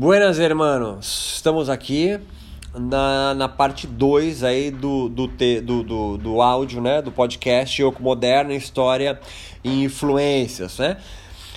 Buenas, hermanos. Estamos aqui na, na parte 2 aí do, do, te, do, do, do áudio, né? Do podcast Yoko Moderno, História e Influências, né?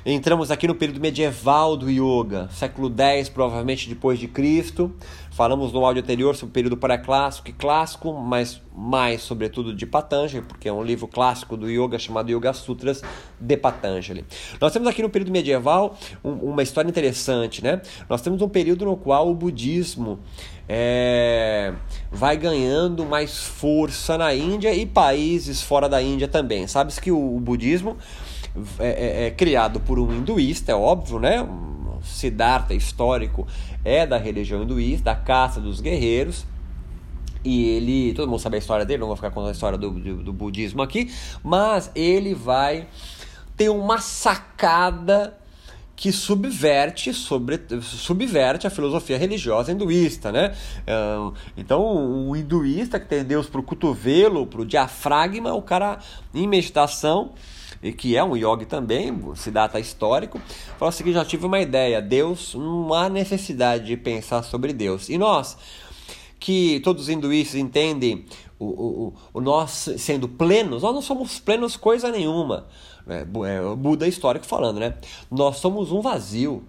Entramos aqui no período medieval do yoga, século X, provavelmente depois de Cristo. Falamos no áudio anterior sobre o período pré-clássico e clássico, mas mais sobretudo de Patanjali, porque é um livro clássico do yoga chamado Yoga Sutras de Patanjali. Nós temos aqui no período medieval um, uma história interessante, né? Nós temos um período no qual o budismo é, vai ganhando mais força na Índia e países fora da Índia também. Sabes que o, o budismo é, é, é, criado por um hinduísta, é óbvio, né? Um Siddhartha histórico é da religião hinduísta, da caça dos guerreiros. E ele, todo mundo sabe a história dele, não vou ficar contando a história do, do, do budismo aqui, mas ele vai ter uma sacada que subverte, sobre, subverte a filosofia religiosa hinduísta, né? Então, o hinduísta que tem Deus para o cotovelo, para o diafragma, o cara em meditação e que é um yogi também, Siddhartha histórico, fala assim que já tive uma ideia, Deus, não há necessidade de pensar sobre Deus. E nós, que todos os hinduístas entendem o, o, o nós sendo plenos, nós não somos plenos coisa nenhuma. É, é, Buda histórico falando, né? Nós somos um vazio.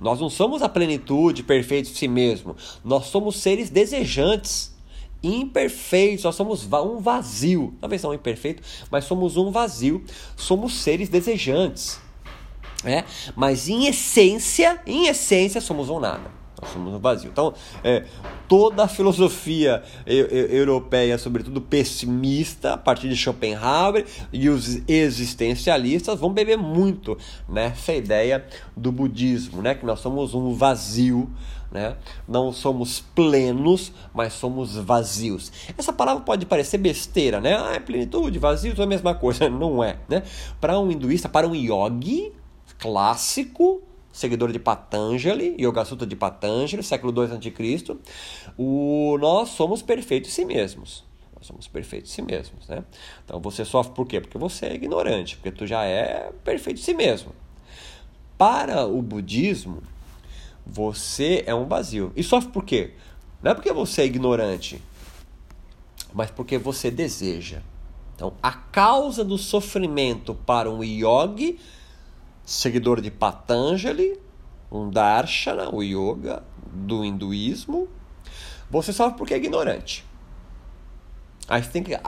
Nós não somos a plenitude perfeita de si mesmo. Nós somos seres desejantes imperfeitos, nós somos um vazio. Talvez não imperfeito, mas somos um vazio. Somos seres desejantes. É? Mas em essência, em essência, somos um nada. Nós somos um vazio. Então, é, toda a filosofia europeia, sobretudo pessimista, a partir de Schopenhauer e os existencialistas, vão beber muito nessa ideia do budismo, né? que nós somos um vazio né? Não somos plenos, mas somos vazios. Essa palavra pode parecer besteira, né? Ah, é plenitude, vazio, é a mesma coisa. Não é, né? Para um hinduísta, para um yogi clássico, seguidor de Patanjali, Yoga Sutra de Patanjali, século II a.C., o nós somos perfeitos em si mesmos. Nós somos perfeitos em si mesmos, né? Então você sofre por quê? Porque você é ignorante, porque tu já é perfeito em si mesmo. Para o budismo, você é um vazio. E sofre por quê? Não é porque você é ignorante, mas porque você deseja. Então, a causa do sofrimento para um yogi, seguidor de Patanjali, um darshana, o yoga do hinduísmo, você sofre porque é ignorante. Aí você tem, que, é,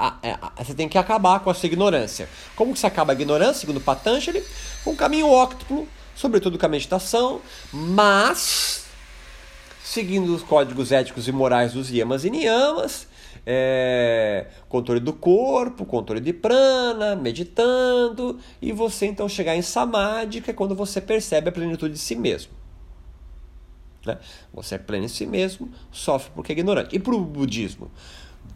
você tem que acabar com essa ignorância. Como que você acaba a ignorância, segundo Patanjali? Com um caminho óctuplo sobretudo com a meditação, mas seguindo os códigos éticos e morais dos yamas e niyamas, é, controle do corpo, controle de prana, meditando, e você então chegar em samadhi, que é quando você percebe a plenitude de si mesmo. Né? Você é pleno em si mesmo, sofre porque é ignorante. E para o budismo?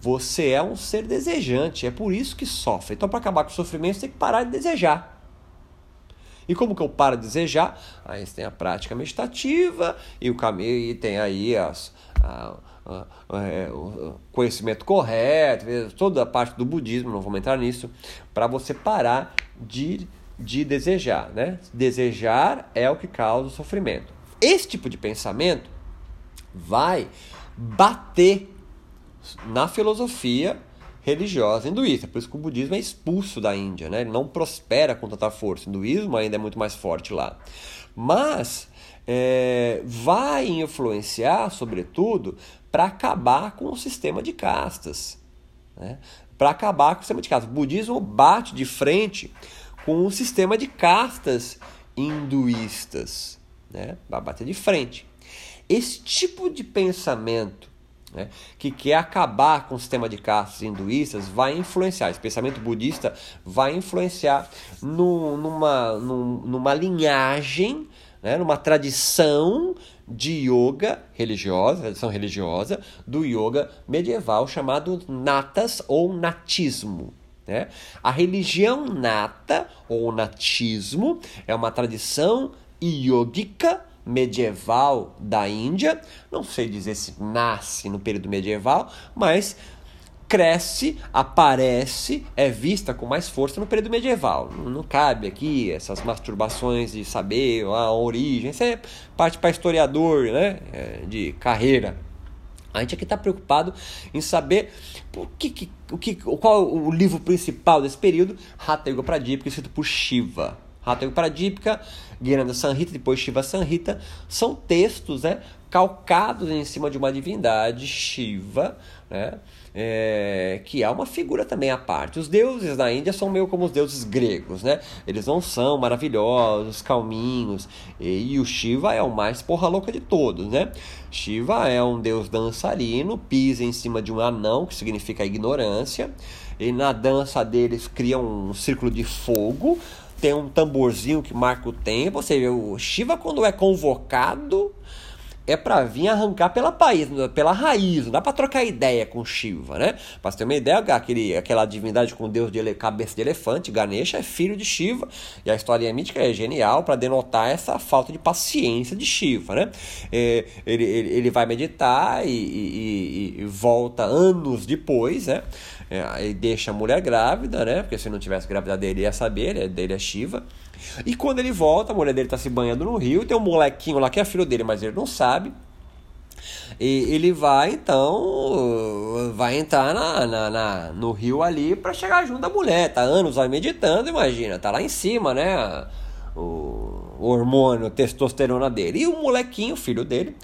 Você é um ser desejante, é por isso que sofre. Então, para acabar com o sofrimento, você tem que parar de desejar. E como que eu paro de desejar? Aí você tem a prática meditativa e o caminho e tem aí as, a, o conhecimento correto, toda a parte do budismo, não vamos entrar nisso, para você parar de, de desejar. Né? Desejar é o que causa o sofrimento. Esse tipo de pensamento vai bater na filosofia religiosa hinduísta. Por isso que o budismo é expulso da Índia, né? ele não prospera com tanta força. O hinduísmo ainda é muito mais forte lá. Mas é, vai influenciar, sobretudo, para acabar com o sistema de castas. Né? Para acabar com o sistema de castas. O budismo bate de frente com o sistema de castas hinduístas. Né? Vai bater de frente. Esse tipo de pensamento né, que quer acabar com o sistema de castas hinduístas, vai influenciar, esse pensamento budista vai influenciar no, numa, numa linhagem, né, numa tradição de yoga religiosa, tradição religiosa do yoga medieval chamado natas ou natismo. Né? A religião nata ou natismo é uma tradição yogica da Índia. Não sei dizer se nasce no período medieval, mas cresce, aparece, é vista com mais força no período medieval. Não, cabe aqui essas masturbações de saber a origem, isso é parte para historiador né, é, de carreira. A gente aqui está preocupado em saber o que, o que, qual o livro principal desse período, Hatha Yoga Pradipika, escrito por Shiva. Hatha Yoga Pradipika, Gyananda Sanhita, depois Shiva Sanhita, são textos né, calcados em cima de uma divindade, Shiva, né, é, que é uma figura também à parte. Os deuses na Índia são meio como os deuses gregos, né? Eles não são maravilhosos, calminhos, e, e o Shiva é o mais porra louca de todos, né? Shiva é um deus dançarino, pisa em cima de um anão, que significa ignorância, e na dança deles cria um círculo de fogo, tem um tamborzinho que marca o tempo, ou seja, o Shiva quando é convocado é para vir arrancar pela país, pela raiz, não dá para trocar ideia com Shiva, né? Para você ter uma ideia, aquele, aquela divindade com deus de ele, cabeça de elefante, Ganesha, é filho de Shiva, e a história mítica é genial para denotar essa falta de paciência de Shiva, né? É, ele, ele, ele, vai meditar e, e, e, volta anos depois, né? É, e deixa a mulher grávida, né? Porque se não tivesse grávida dele ia saber, né? dele é Shiva. E quando ele volta, a mulher dele tá se banhando no rio, tem um molequinho lá que é filho dele, mas ele não sabe. E ele vai, então, vai entrar na, na, na no rio ali para chegar junto da mulher. Tá anos aí meditando, imagina, tá lá em cima, né? O, hormônio, a testosterona dele. E o molequinho, filho dele,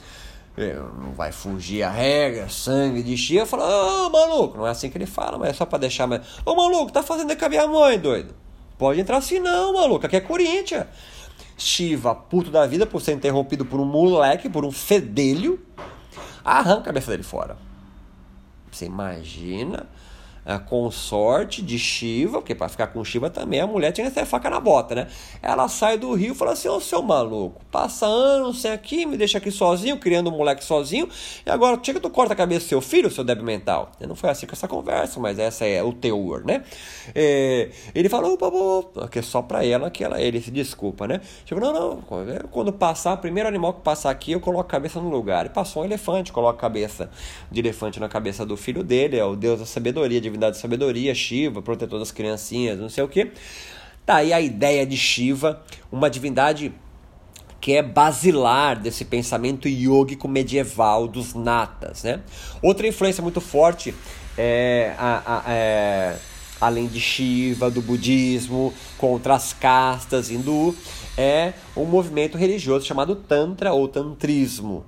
é, não vai fugir a regra, sangue de chia, fala, ô oh, maluco, não é assim que ele fala, mas é só pra deixar mais. Ô maluco, tá fazendo com a minha mãe, doido? Pode entrar assim não, maluco. Aqui é Corinthians. Shiva, puto da vida por ser interrompido por um moleque, por um fedelho, arranca a cabeça dele fora. Você imagina a consorte de Shiva, porque para ficar com Shiva também a mulher tinha que ter faca na bota, né? Ela sai do rio e fala assim: Ô seu maluco, passa anos sem aqui, me deixa aqui sozinho, criando um moleque sozinho, e agora chega tu corta a cabeça do seu filho, seu débil mental. Não foi assim com essa conversa, mas essa é o teor, né? É, ele falou, opa, opa, que é só pra ela que ela, ele se desculpa, né? Tipo, não, não, quando passar, o primeiro animal que passar aqui, eu coloco a cabeça no lugar. E passou um elefante, coloca a cabeça de elefante na cabeça do filho dele, é o deus da sabedoria, divindade divindade de sabedoria, Shiva, protetor das criancinhas, não sei o que. Tá aí a ideia de Shiva, uma divindade que é basilar desse pensamento yógico medieval dos natas, né? Outra influência muito forte é, a, a, é além de Shiva, do budismo, contra as castas hindu, é um movimento religioso chamado Tantra ou Tantrismo.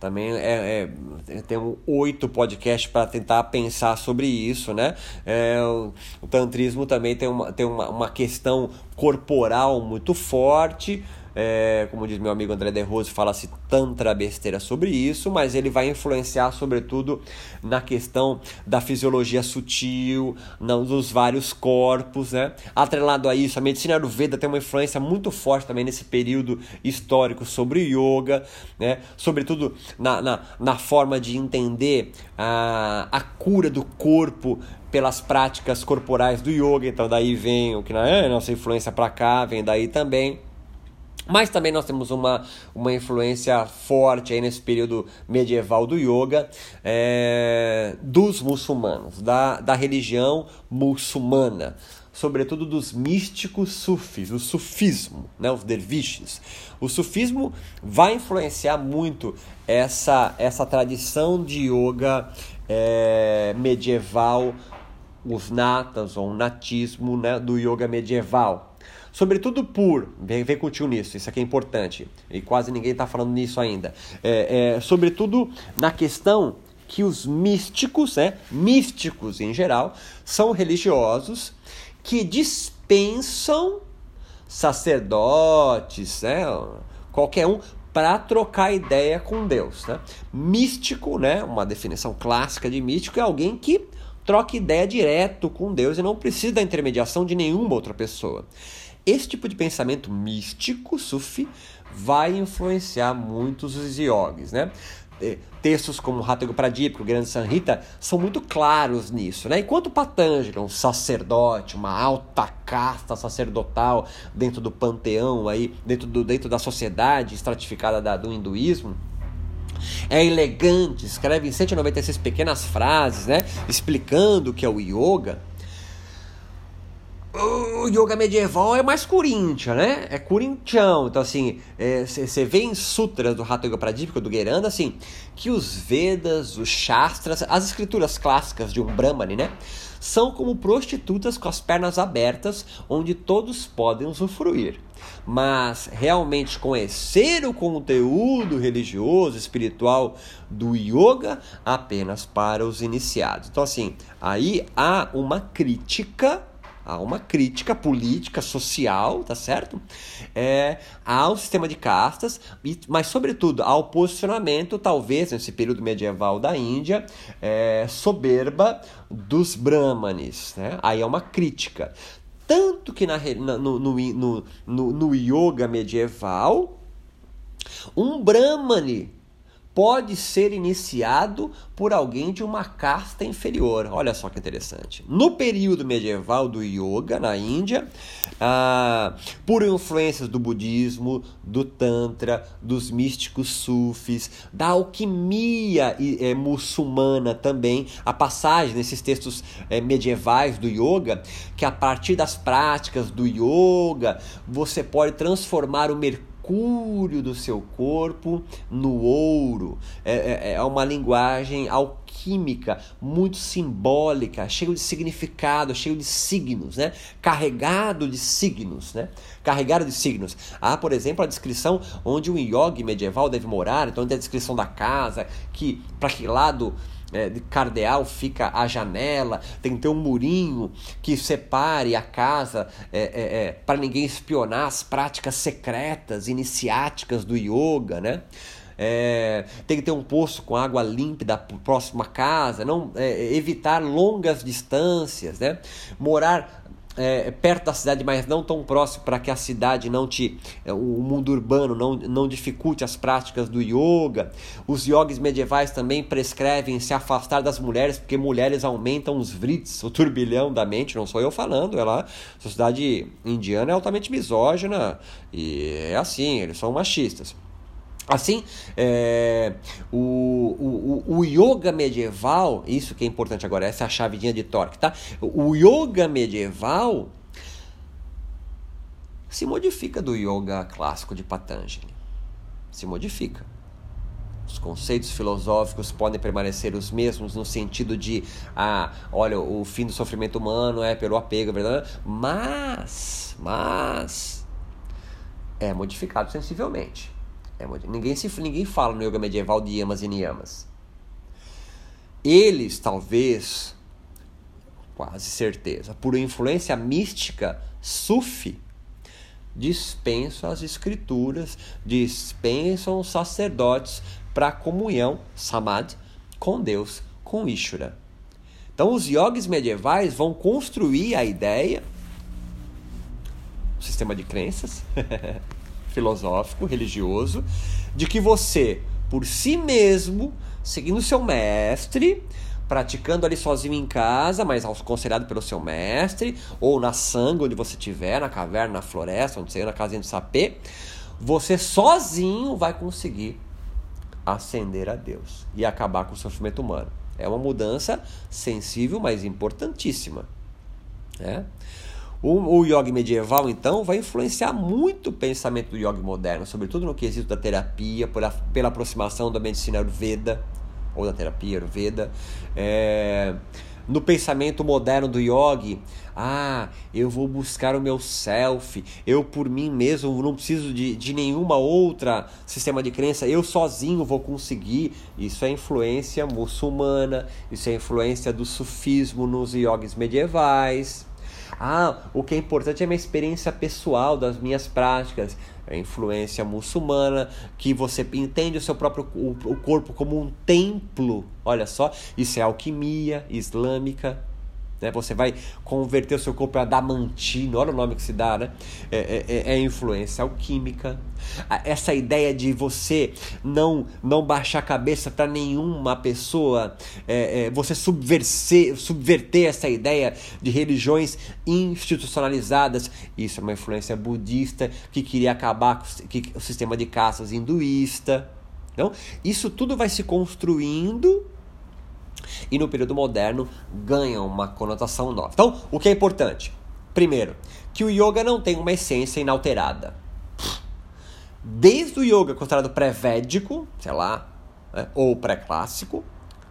Também é, é tem oito podcasts para tentar pensar sobre isso, né? É, o, o, tantrismo também tem, uma, tem uma, uma questão corporal muito forte, é, como diz meu amigo André De Rose, fala-se tantra besteira sobre isso, mas ele vai influenciar sobretudo na questão da fisiologia sutil, nos vários corpos, né? Atrelado a isso, a medicina Ayurveda tem uma influência muito forte também nesse período histórico sobre yoga, né? Sobretudo na, na, na forma de entender a, a cura do corpo pelas práticas corporais do yoga, então daí vem o que é nossa influência para cá, vem daí também. Mas também nós temos uma, uma influência forte aí nesse período medieval do yoga é, dos muçulmanos, da, da religião muçulmana, sobretudo dos místicos sufis, o sufismo, né, os derviches. O sufismo vai influenciar muito essa, essa tradição de yoga é, medieval, os natas ou o natismo né, do yoga medieval Sobretudo por, vem, vem contigo nisso, isso aqui é importante, e quase ninguém está falando nisso ainda. É, é, sobretudo na questão que os místicos, né, místicos em geral, são religiosos que dispensam sacerdotes, né, qualquer um, para trocar ideia com Deus. Né? Místico, né, uma definição clássica de místico, é alguém que troca ideia direto com Deus e não precisa da intermediação de nenhuma outra pessoa. Esse tipo de pensamento místico, sufi, vai influenciar muitos os yogis, né? É, textos como Hatha Pradipika, o Grande Sanhita, são muito claros nisso. Né? Enquanto Patanjali, um sacerdote, uma alta casta sacerdotal dentro do panteão, aí, dentro, do, dentro da sociedade estratificada da, do hinduísmo, é elegante, escreve em 196 pequenas frases, né, explicando o que é o yoga. O yoga medieval é mais coríntia, né? É corintião. Então, assim, você é, vê em sutras do Hatha Yoga Pradipika, do Geranda, assim, que os Vedas, os Shastras, as escrituras clássicas de um Brahmani, né? São como prostitutas com as pernas abertas, onde todos podem usufruir mas realmente conhecer o conteúdo religioso, espiritual do yoga apenas para os iniciados. Então, assim, aí há uma crítica há uma crítica política, social, tá certo? É, ao sistema de castas, mas sobretudo ao posicionamento, talvez nesse período medieval da Índia, é, soberba dos brahmanes. Né? Aí é uma crítica. Tanto que na, no, no, no, no, yoga medieval, um brahmane pode ser iniciado por alguém de uma casta inferior. Olha só que interessante. No período medieval do yoga na Índia, ah, por influências do budismo, do tantra, dos místicos sufis, da alquimia é, muçulmana também, a passagem nesses textos é, medievais do yoga, que a partir das práticas do yoga você pode transformar o mercúrio mercúrio do seu corpo no ouro. É, é, é uma linguagem alquímica muito simbólica, cheio de significado, cheio de signos, né? Carregado de signos, né? Carregado de signos. Há, por exemplo, a descrição onde um yogi medieval deve morar, então tem a descrição da casa, que para que lado é, de cardeal fica a janela, tem que ter um murinho que separe a casa é, é, é para ninguém espionar as práticas secretas, iniciáticas do yoga, né? É, tem que ter um poço com água límpida próxima à casa, não é, evitar longas distâncias, né? Morar é, perto da cidade, mas não tão próximo para que a cidade não te. É, o mundo urbano não, não dificulte as práticas do yoga. Os yogis medievais também prescrevem se afastar das mulheres, porque mulheres aumentam os vrits, o turbilhão da mente, não sou eu falando, lá. A sociedade indiana é altamente misógina e é assim, eles são machistas. Assim, é, o, o, o yoga medieval, isso que é importante agora, essa é a chavedinha de torque, tá? O yoga medieval se modifica do yoga clássico de Patanjali. Se modifica. Os conceitos filosóficos podem permanecer os mesmos no sentido de, ah, olha, o fim do sofrimento humano é pelo apego, verdade? Mas, mas, é modificado sensivelmente. É ninguém, se... ninguém fala no yoga medieval de yamas e niyamas. Eles, talvez, quase certeza, por influência mística sufi, dispensam as escrituras, dispensam os sacerdotes para a comunhão, samadhi, com Deus, com Ishvara. Então, os yogis medievais vão construir a ideia, o sistema de crenças, filosófico, religioso, de que você, por si mesmo, seguindo seu mestre, praticando ali sozinho em casa, mas aconselhado pelo seu mestre, ou na sanga onde você estiver, na caverna, na floresta, onde você na casinha do sapê, você sozinho vai conseguir ascender a Deus e acabar com o sofrimento humano. É uma mudança sensível, mas importantíssima. Né? O, o yoga medieval, então, vai influenciar muito o pensamento do yoga moderno, sobretudo no quesito da terapia, pela, pela aproximação da medicina Ayurveda, ou da terapia Ayurveda. É, no pensamento moderno do yogi, ah, eu vou buscar o meu self, eu por mim mesmo não preciso de, de nenhuma outra sistema de crença, eu sozinho vou conseguir. Isso é influência muçulmana, isso é influência do sufismo nos yogis medievais. Ah, o que é importante é a minha experiência pessoal, das minhas práticas, a influência muçulmana, que você entende o seu próprio o corpo como um templo. Olha só, isso é alquimia islâmica. Né? Você vai converter o seu corpo a adamantino, olha o nome que se dá, né? É, é, é, é influência alquímica. Essa ideia de você não, não baixar a cabeça para nenhuma pessoa, é, é, você subverter, subverter essa ideia de religiões institucionalizadas, isso é uma influência budista que queria acabar com o sistema de caças hinduísta. Então, isso tudo vai se construindo e no período moderno ganha uma conotação nova. Então, o que é importante? Primeiro, que o yoga não tem uma essência inalterada. Desde o yoga considerado pré-védico, sei lá, né, ou pré-clássico,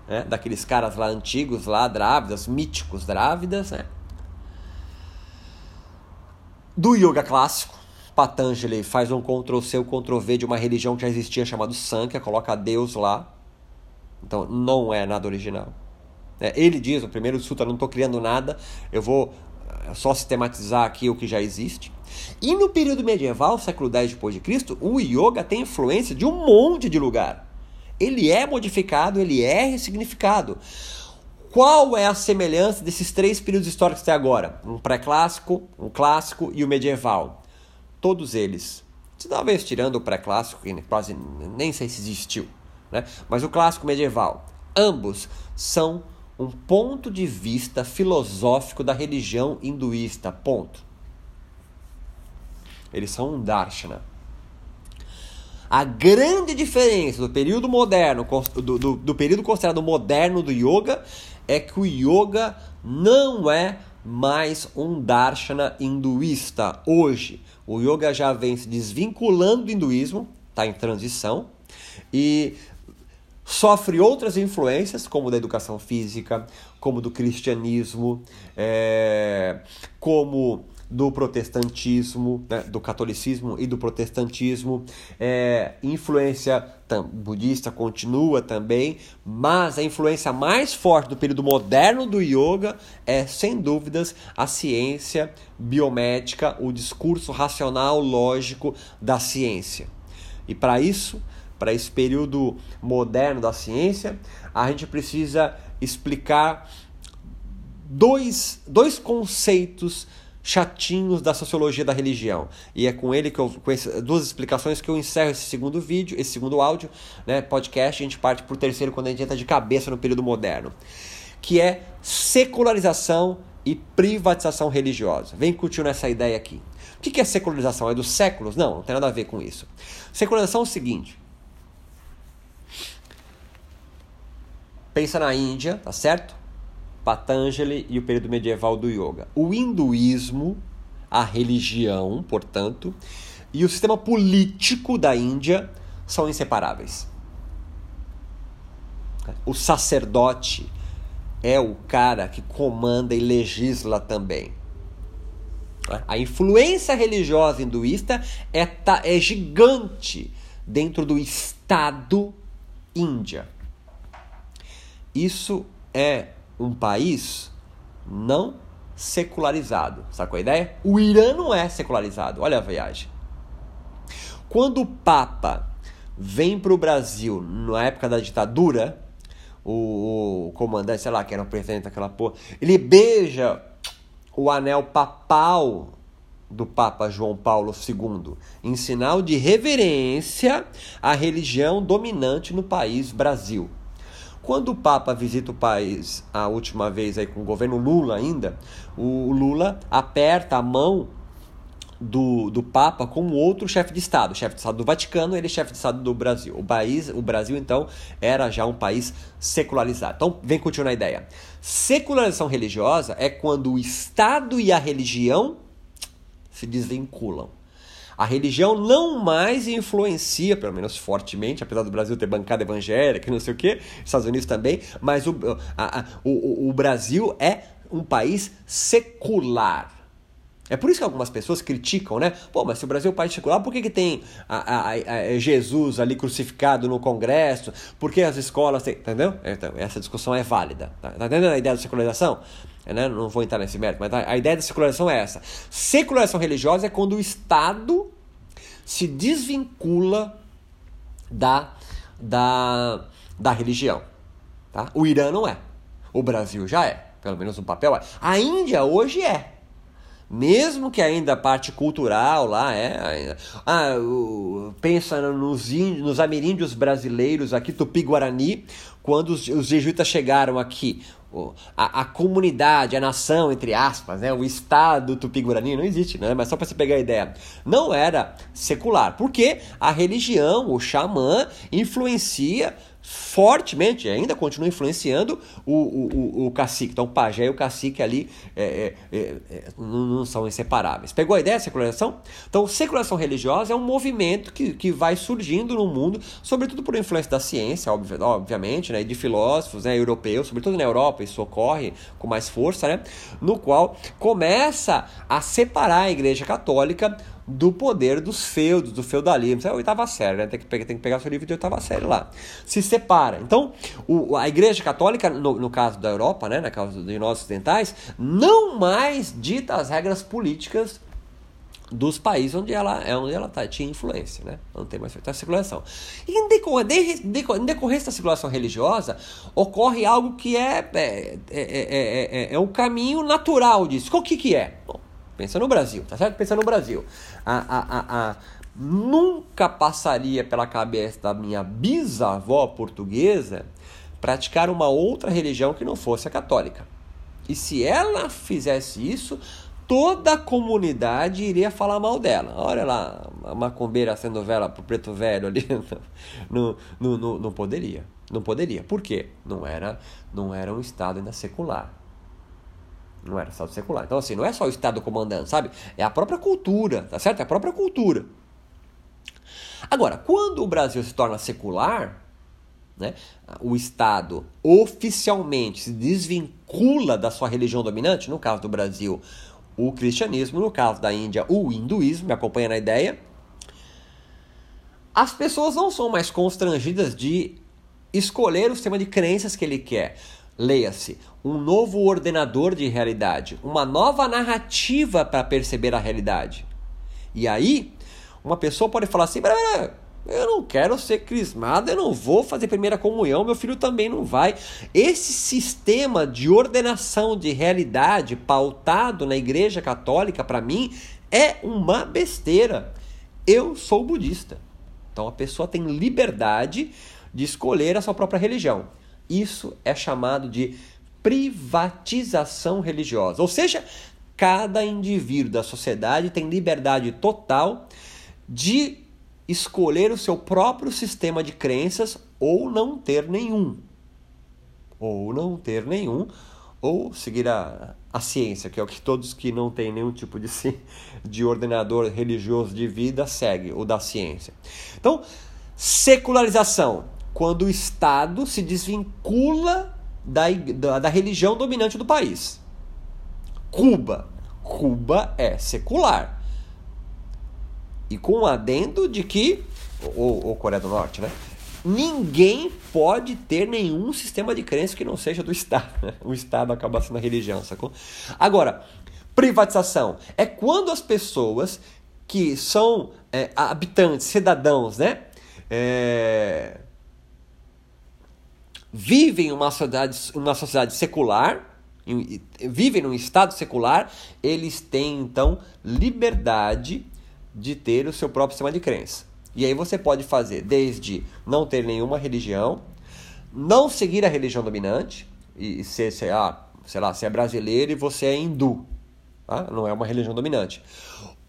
né, daqueles caras lá antigos, lá, drávidas, míticos drávidas, né? Do yoga clássico, Patanjali faz um Ctrl-C, Ctrl-V de uma religião que já existia chamada Sankhya, coloca Deus lá. Então não é nada original. É, ele diz, o primeiro sutra, não estou criando nada, eu vou eh, só sistematizar aqui o que já existe. E no período medieval, século X depois de Cristo, o yoga tem influência de um monte de lugar. Ele é modificado, ele é ressignificado. Qual é a semelhança desses três períodos históricos até agora? Um pré-clássico, um clássico e o medieval todos eles, talvez tirando o pré-clássico, que quase nem sei se existiu, né? mas o clássico medieval, ambos são um ponto de vista filosófico da religião hinduísta, ponto. Eles são um darshana. A grande diferença do período moderno, do, do, do período considerado moderno do yoga, é que o yoga não é mais um darshana hinduísta hoje. O yoga já vem se desvinculando do hinduísmo, está em transição, e sofre outras influências, como da educação física, como do cristianismo, é, como do protestantismo, né, do catolicismo e do protestantismo. É, influência tam, budista continua também, mas a influência mais forte do período moderno do yoga é, sem dúvidas, a ciência biomédica, o discurso racional lógico da ciência. E para isso, para esse período moderno da ciência, a gente precisa explicar dois, dois conceitos chatinhos da sociologia da religião. E é com ele que eu com duas explicações que eu encerro esse segundo vídeo, esse segundo áudio, né, podcast, a gente parte para o terceiro quando a gente entra de cabeça no período moderno, que é secularização e privatização religiosa. Vem curtir nessa ideia aqui. O que é secularização? É dos séculos? Não, não tem nada a ver com isso. Secularização é o seguinte. Pensa na Índia, tá certo? Patanjali e o período medieval do yoga. O hinduísmo, a religião, portanto, e o sistema político da Índia são inseparáveis. O sacerdote é o cara que comanda e legisla também. A influência religiosa hinduísta é, é gigante dentro do Estado Índia. Isso é um país não secularizado. Sacou a ideia? O Irã não é secularizado. Olha a viagem. Quando o Papa vem para o Brasil na época da ditadura, o, o, comandante, sei lá, que era o presidente daquela porra, ele beija o anel papal do Papa João Paulo II, em sinal de reverência à religião dominante no país Brasil. Quando o Papa visita o país a última vez aí com o governo Lula ainda, o Lula aperta a mão do, do Papa com outro chefe de Estado, chefe de Estado do Vaticano, ele é chefe de Estado do Brasil. O, país, o Brasil, então, era já um país secularizado. Então, vem continuar a ideia. Secularização religiosa é quando o Estado e a religião se desvinculam. A religião não mais influencia, pelo menos fortemente, apesar do Brasil ter bancada evangélica e não sei o quê, Estados Unidos também, mas o, a, a, o, o Brasil é um país secular. É por isso que algumas pessoas criticam, né? Pô, mas se o Brasil é um país secular, por que, que tem a, a, a Jesus ali crucificado no Congresso? Por que as escolas têm. Entendeu? Então, essa discussão é válida. Tá, tá entendendo a ideia da secularização? É, né? Não vou entrar nesse mérito, mas a ideia da secularização é essa. Secularização religiosa é quando o Estado se desvincula da, da, da religião. Tá? O Irã não é. O Brasil já é. Pelo menos no papel é. A Índia hoje é. Mesmo que ainda a parte cultural lá é. Ah, pensa nos, índios, nos ameríndios brasileiros aqui, Tupi-Guarani, quando os, os jesuítas chegaram aqui a, a, comunidade, a nação, entre aspas, né, o Estado tupi-guarani, não existe, né, mas só para você pegar a ideia, não era secular, porque a religião, o xamã, influencia fortemente, ainda continua influenciando o, o, o, cacique. Então, o pajé e o cacique ali é, é, é, é não, não, são inseparáveis. Pegou a ideia da secularização? Então, secularização religiosa é um movimento que, que vai surgindo no mundo, sobretudo por influência da ciência, obviamente, né, e de filósofos né, europeus, sobretudo na Europa, isso ocorre com mais força, né, no qual começa a separar a Igreja Católica do poder dos feudos, do feudalismo. Isso é a oitava série, né? Tem que, pegar, tem que pegar seu livro de oitava série lá. Se separa. Então, o, a Igreja Católica, no, no, caso da Europa, né? na causa de nós ocidentais, não mais dita as regras políticas dos países onde ela, é onde ela tá, tinha influência, né? Não tem mais feito a circulação. E em, em decorrência da circulação religiosa, ocorre algo que é, é, é, é, é, é um caminho natural disso. O que, que é? Bom, Pensa no Brasil, tá certo? Pensa no Brasil. A, a, a, nunca passaria pela cabeça da minha bisavó portuguesa praticar uma outra religião que não fosse a católica. E se ela fizesse isso, toda a comunidade iria falar mal dela. Olha lá, a macumbeira sendo vela pro preto velho ali. Não, não, não, não poderia. Não poderia. Por quê? Não era, não era um Estado ainda secular. Não era Estado secular. Então, assim, não é só o Estado comandando, sabe? É a própria cultura, tá certo? É a própria cultura. Agora, quando o Brasil se torna secular, né, o Estado oficialmente se desvincula da sua religião dominante, no caso do Brasil, o cristianismo, no caso da Índia, o hinduísmo, me acompanha na ideia, as pessoas não são mais constrangidas de escolher o sistema de crenças que ele quer. Leia-se, um novo ordenador de realidade, uma nova narrativa para perceber a realidade. E aí, uma pessoa pode falar assim: eu não quero ser crismado, eu não vou fazer primeira comunhão, meu filho também não vai. Esse sistema de ordenação de realidade pautado na Igreja Católica, para mim, é uma besteira. Eu sou budista. Então a pessoa tem liberdade de escolher a sua própria religião. Isso é chamado de privatização religiosa. Ou seja, cada indivíduo da sociedade tem liberdade total de escolher o seu próprio sistema de crenças ou não ter nenhum. Ou não ter nenhum, ou seguir a, a ciência, que é o que todos que não têm nenhum tipo de, de ordenador religioso de vida seguem, o da ciência. Então, secularização quando o Estado se desvincula da, da, da religião dominante do país. Cuba. Cuba é secular. E com o adendo de que. Ou, ou Coreia do Norte, né? Ninguém pode ter nenhum sistema de crença que não seja do Estado. Né? O Estado acaba sendo a religião, sacou? Agora, privatização é quando as pessoas que são é, habitantes, cidadãos, né? É, vivem uma sociedade, uma sociedade secular, vivem num estado secular, eles têm então liberdade de ter o seu próprio sistema de crença. E aí você pode fazer desde não ter nenhuma religião, não seguir a religião dominante, e ser, sei lá, sei lá, você é brasileiro e você é hindu, tá? não é uma religião dominante.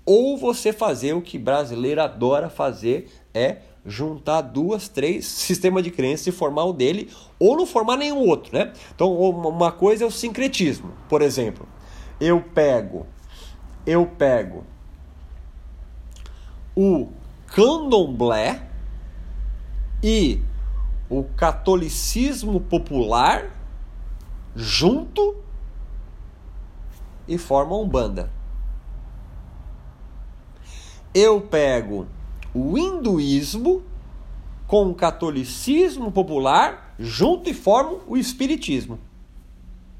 Ou você fazer o que brasileiro adora fazer, é juntar duas, três sistemas de crença e formar o dele, ou não formar nenhum outro, né? Então, uma coisa é o sincretismo. Por exemplo, eu pego, eu pego o candomblé e o catolicismo popular junto e formam banda. Eu pego o hinduísmo com o catolicismo popular junto e formam o espiritismo.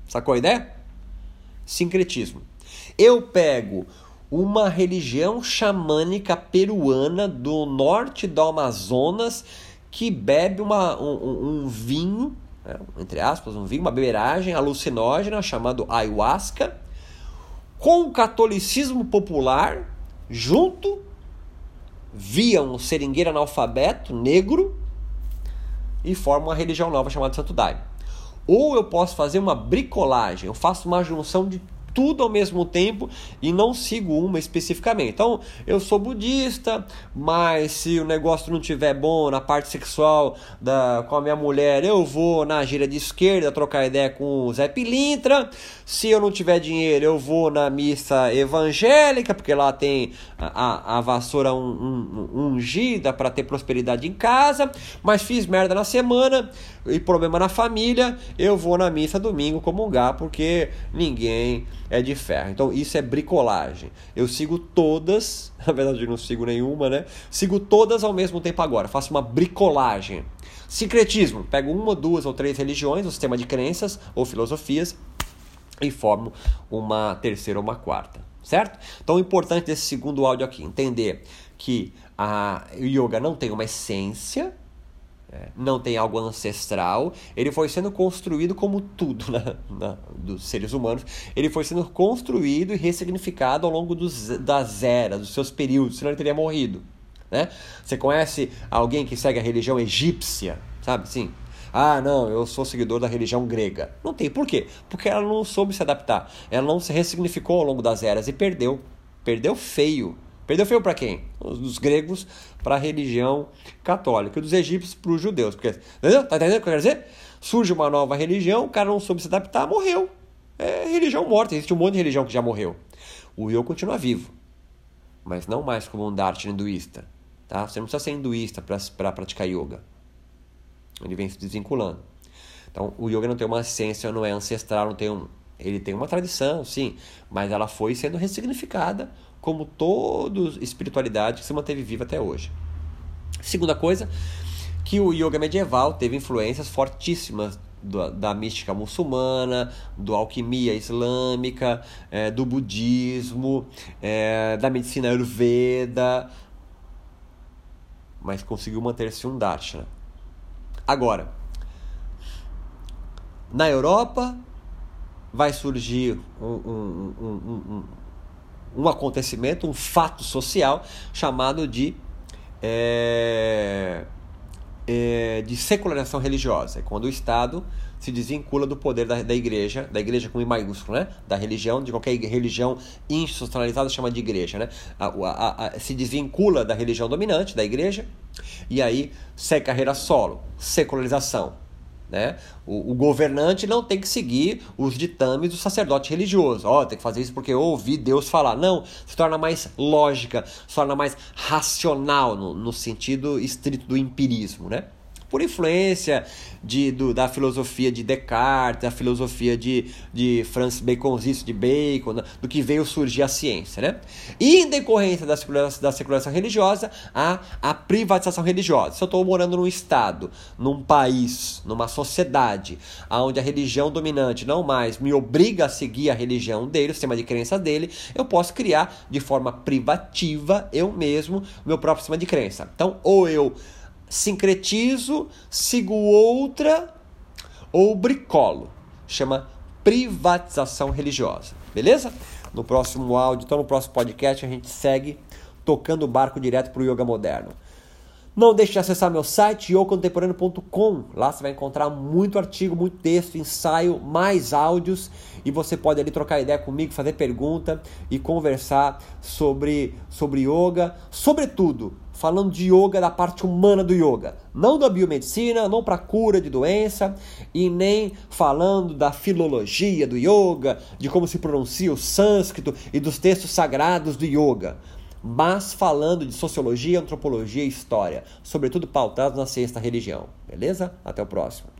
Sacou a ideia? Sincretismo. Eu pego uma religião xamânica peruana do norte do Amazonas que bebe uma, um, um vinho, né, entre aspas, um vinho, uma beberagem alucinógena chamado ayahuasca, com o catolicismo popular junto via um seringueiro analfabeto negro e formam uma religião nova chamada Santo Daime. Ou eu posso fazer uma bricolagem, eu faço uma junção de tudo ao mesmo tempo e não sigo uma especificamente. Então, eu sou budista, mas se o negócio não tiver bom na parte sexual da, com a minha mulher, eu vou na gira de esquerda trocar ideia com o Zé Pilintra. Se eu não tiver dinheiro, eu vou na missa evangélica, porque lá tem a, a, a vassoura un, un, ungida para ter prosperidade em casa. Mas fiz merda na semana e problema na família, eu vou na missa domingo comungar, porque ninguém é de ferro. Então isso é bricolagem. Eu sigo todas, na verdade eu não sigo nenhuma, né? Sigo todas ao mesmo tempo agora. Faço uma bricolagem. Sincretismo. Pego uma, duas ou três religiões, um sistema de crenças ou filosofias e formo uma terceira ou uma quarta. Certo? Então o importante desse segundo áudio aqui, entender que a yoga não tem uma essência, não tem algo ancestral, ele foi sendo construído como tudo na, na, dos seres humanos, ele foi sendo construído e ressignificado ao longo dos, das eras, dos seus períodos, senão ele teria morrido. Né? Você conhece alguém que segue a religião egípcia, sabe? Sim. Ah, não, eu sou seguidor da religião grega. Não tem. Por quê? Porque ela não soube se adaptar. Ela não se ressignificou ao longo das eras e perdeu. Perdeu feio. Perdeu feio para quem? Dos gregos para a religião católica, dos egípcios para os judeus. Porque, entendeu? Tá entendendo o que eu quero dizer? Surge uma nova religião, o cara não soube se adaptar, morreu. É religião morta, existe um monte de religião que já morreu. O eu continua vivo, mas não mais como um Dharma hinduísta. Tá? Você não precisa ser hinduísta para praticar yoga. Ele vem se desvinculando. Então, o yoga não tem uma essência, não é ancestral, não tem um, ele tem uma tradição, sim, mas ela foi sendo ressignificada como toda espiritualidade que se manteve viva até hoje. Segunda coisa, que o yoga medieval teve influências fortíssimas do, da mística muçulmana, do alquimia islâmica, é, do budismo, é, da medicina ayurveda, mas conseguiu manter-se um darshana. Agora, na Europa vai surgir um, um, um, um acontecimento, um fato social chamado de, é, é, de secularização religiosa. É quando o Estado se desvincula do poder da, da igreja, da igreja com I maiúsculo, né? Da religião, de qualquer religião institucionalizada chama de igreja, né? A, a, a, se desvincula da religião dominante, da igreja, e aí segue carreira solo, secularização. Né? O, o, governante não tem que seguir os ditames do sacerdote religioso. Ó, oh, tem que fazer isso porque eu ouvi Deus falar. Não, se torna mais lógica, se torna mais racional no, no sentido estrito do empirismo, né? Por influência de, do, da filosofia de Descartes, da filosofia de, de Francis Bacon, de Bacon, do que veio surgir a ciência. Né? E em decorrência da secularidade, da secularidade religiosa, a, a privatização religiosa. Se eu estou morando num estado, num país, numa sociedade, onde a religião dominante não mais me obriga a seguir a religião dele, o sistema de crença dele, eu posso criar de forma privativa, eu mesmo, meu próprio sistema de crença. Então, ou eu sincretizo, sigo outra ou bricolo. Chama privatização religiosa. Beleza? No próximo áudio, então no próximo podcast, a gente segue tocando o barco direto para o yoga moderno. Não deixe de acessar meu site yogacontemporâneo.com. Lá você vai encontrar muito artigo, muito texto, ensaio, mais áudios e você pode ali trocar ideia comigo, fazer pergunta e conversar sobre sobre yoga, sobretudo falando de yoga da parte humana do yoga, não da biomedicina, não para cura de doença e nem falando da filologia do yoga, de como se pronuncia o sânscrito e dos textos sagrados do yoga, mas falando de sociologia, antropologia e história, sobretudo pautados na da religião. Beleza? Até o próximo.